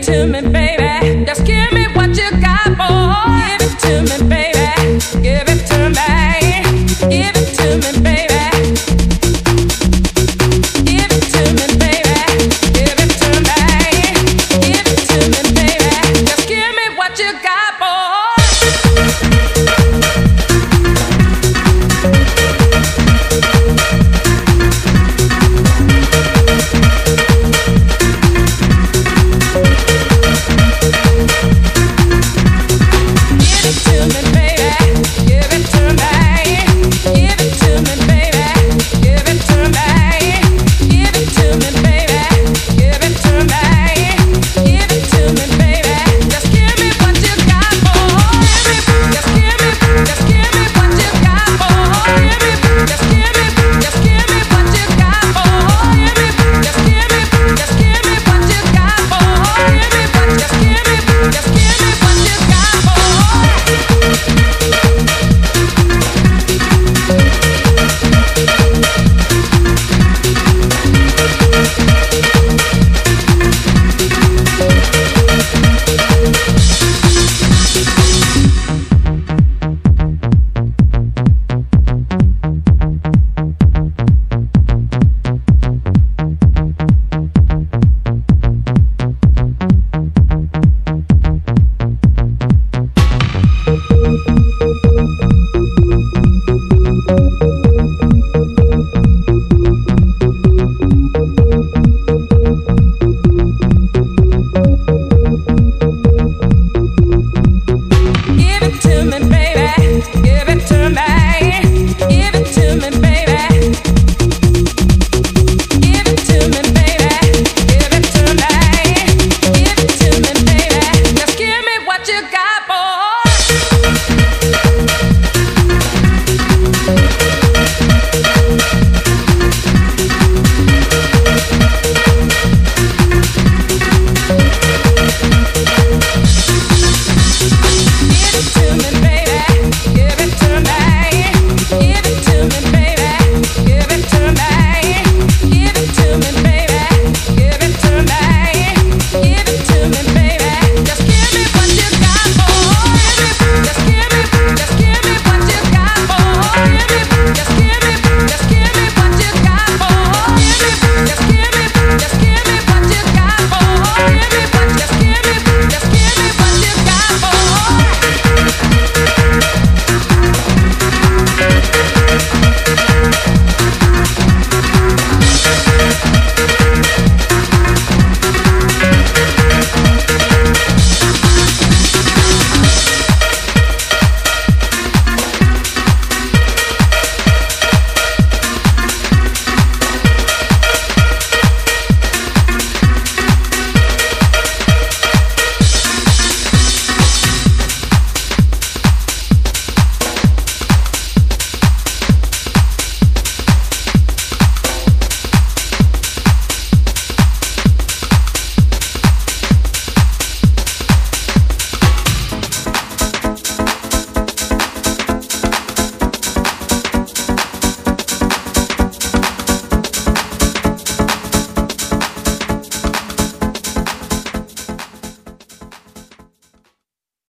to me, baby. Just give